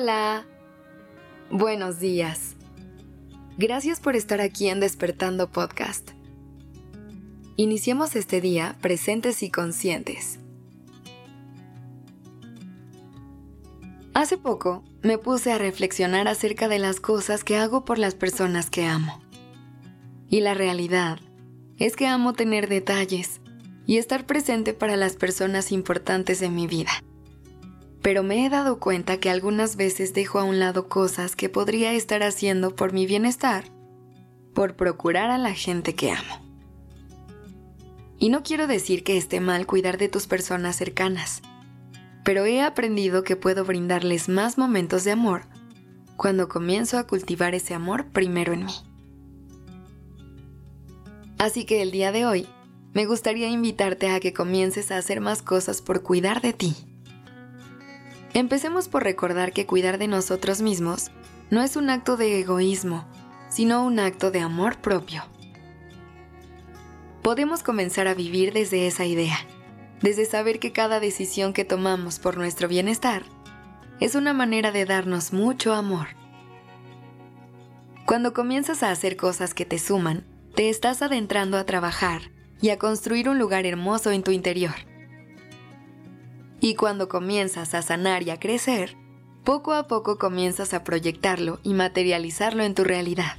Hola. Buenos días. Gracias por estar aquí en Despertando Podcast. Iniciemos este día presentes y conscientes. Hace poco me puse a reflexionar acerca de las cosas que hago por las personas que amo. Y la realidad es que amo tener detalles y estar presente para las personas importantes en mi vida pero me he dado cuenta que algunas veces dejo a un lado cosas que podría estar haciendo por mi bienestar, por procurar a la gente que amo. Y no quiero decir que esté mal cuidar de tus personas cercanas, pero he aprendido que puedo brindarles más momentos de amor cuando comienzo a cultivar ese amor primero en mí. Así que el día de hoy, me gustaría invitarte a que comiences a hacer más cosas por cuidar de ti Empecemos por recordar que cuidar de nosotros mismos no es un acto de egoísmo, sino un acto de amor propio. Podemos comenzar a vivir desde esa idea, desde saber que cada decisión que tomamos por nuestro bienestar es una manera de darnos mucho amor. Cuando comienzas a hacer cosas que te suman, te estás adentrando a trabajar y a construir un lugar hermoso en tu interior. Y cuando comienzas a sanar y a crecer, poco a poco comienzas a proyectarlo y materializarlo en tu realidad.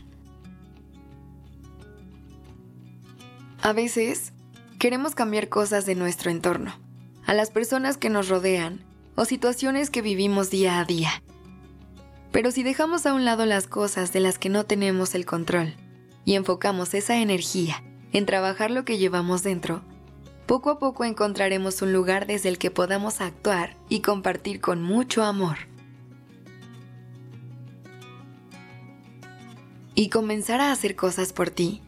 A veces, queremos cambiar cosas de nuestro entorno, a las personas que nos rodean o situaciones que vivimos día a día. Pero si dejamos a un lado las cosas de las que no tenemos el control y enfocamos esa energía en trabajar lo que llevamos dentro, poco a poco encontraremos un lugar desde el que podamos actuar y compartir con mucho amor. Y comenzar a hacer cosas por ti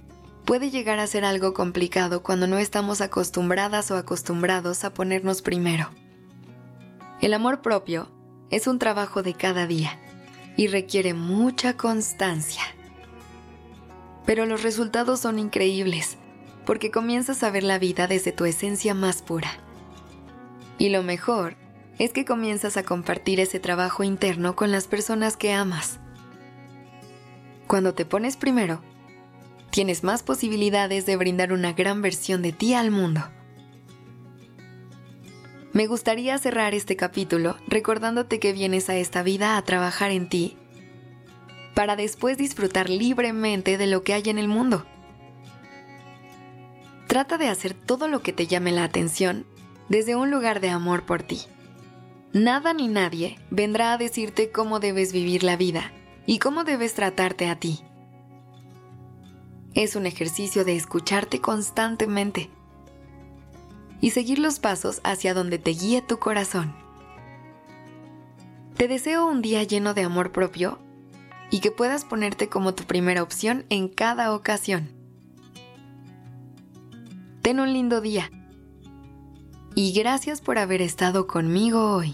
puede llegar a ser algo complicado cuando no estamos acostumbradas o acostumbrados a ponernos primero. El amor propio es un trabajo de cada día y requiere mucha constancia. Pero los resultados son increíbles porque comienzas a ver la vida desde tu esencia más pura. Y lo mejor es que comienzas a compartir ese trabajo interno con las personas que amas. Cuando te pones primero, tienes más posibilidades de brindar una gran versión de ti al mundo. Me gustaría cerrar este capítulo recordándote que vienes a esta vida a trabajar en ti, para después disfrutar libremente de lo que hay en el mundo. Trata de hacer todo lo que te llame la atención desde un lugar de amor por ti. Nada ni nadie vendrá a decirte cómo debes vivir la vida y cómo debes tratarte a ti. Es un ejercicio de escucharte constantemente y seguir los pasos hacia donde te guíe tu corazón. Te deseo un día lleno de amor propio y que puedas ponerte como tu primera opción en cada ocasión. Ten un lindo día. Y gracias por haber estado conmigo hoy.